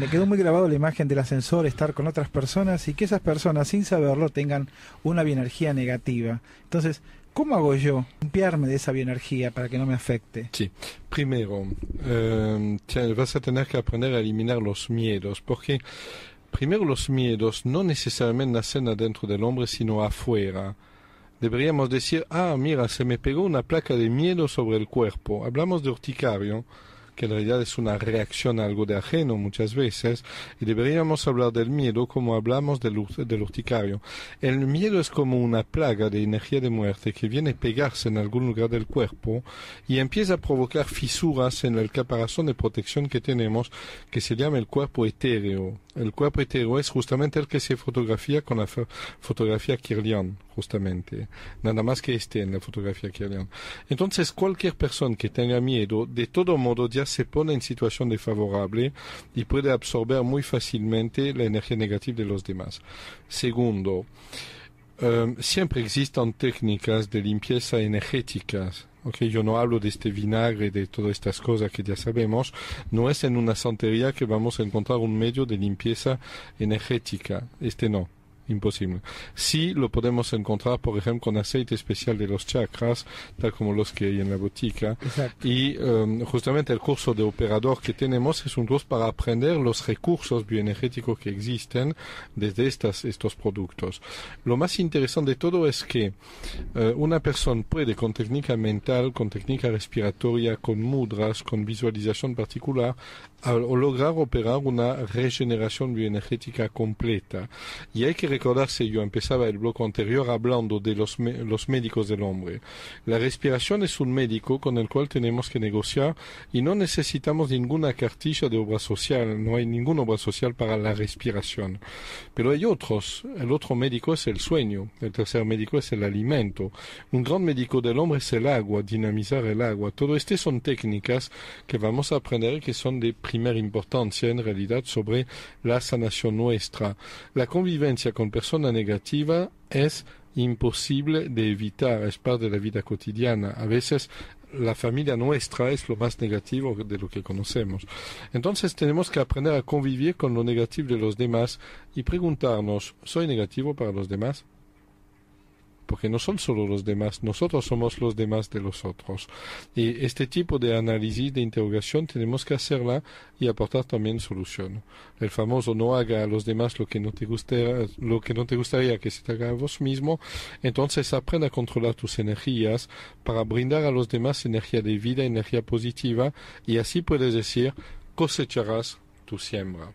Me quedó muy grabado la imagen del ascensor, estar con otras personas y que esas personas, sin saberlo, tengan una bioenergía negativa. Entonces, ¿cómo hago yo limpiarme de esa bioenergía para que no me afecte? Sí, primero, eh, vas a tener que aprender a eliminar los miedos, porque primero los miedos no necesariamente nacen adentro del hombre, sino afuera. Deberíamos decir, ah, mira, se me pegó una placa de miedo sobre el cuerpo. Hablamos de urticario que en realidad es una reacción a algo de ajeno muchas veces, y deberíamos hablar del miedo como hablamos del, del urticario. El miedo es como una plaga de energía de muerte que viene a pegarse en algún lugar del cuerpo y empieza a provocar fisuras en el caparazón de protección que tenemos, que se llama el cuerpo etéreo. El cuerpo etéreo es justamente el que se fotografía con la fotografía Kirlian, justamente. Nada más que esté en la fotografía Kirlian. Entonces, cualquier persona que tenga miedo, de todo modo se pone en situación desfavorable y puede absorber muy fácilmente la energía negativa de los demás. Segundo, um, siempre existan técnicas de limpieza energéticas. Okay, yo no hablo de este vinagre, de todas estas cosas que ya sabemos. No es en una santería que vamos a encontrar un medio de limpieza energética. Este no imposible. Sí lo podemos encontrar, por ejemplo, con aceite especial de los chakras, tal como los que hay en la botica. Y um, justamente el curso de operador que tenemos es un curso para aprender los recursos bioenergéticos que existen desde estas, estos productos. Lo más interesante de todo es que uh, una persona puede con técnica mental, con técnica respiratoria, con mudras, con visualización particular, lograr operar una regeneración bioenergética completa. Y hay que recordarse, yo empezaba el bloque anterior hablando de los, médicos del hombre. La respiración es un médico con el cual tenemos que negociar y no necesitamos ninguna cartilla de obra social, no hay ninguna obra social para la respiración. Pero hay otros. El otro médico es el sueño, el tercer médico es el alimento. Un gran médico del hombre es el agua, dinamizar el agua. Todo esto son técnicas que vamos a aprender que son de primera importancia en realidad sobre la sanación nuestra. La convivencia con persona negativa es imposible de evitar, es parte de la vida cotidiana. A veces la familia nuestra es lo más negativo de lo que conocemos. Entonces tenemos que aprender a convivir con lo negativo de los demás y preguntarnos, ¿soy negativo para los demás? Porque no son solo los demás, nosotros somos los demás de los otros. Y este tipo de análisis, de interrogación, tenemos que hacerla y aportar también solución. El famoso no haga a los demás lo que no te gustaría, lo que no te gustaría que se te haga a vos mismo, entonces aprende a controlar tus energías para brindar a los demás energía de vida, energía positiva, y así puedes decir cosecharás tu siembra.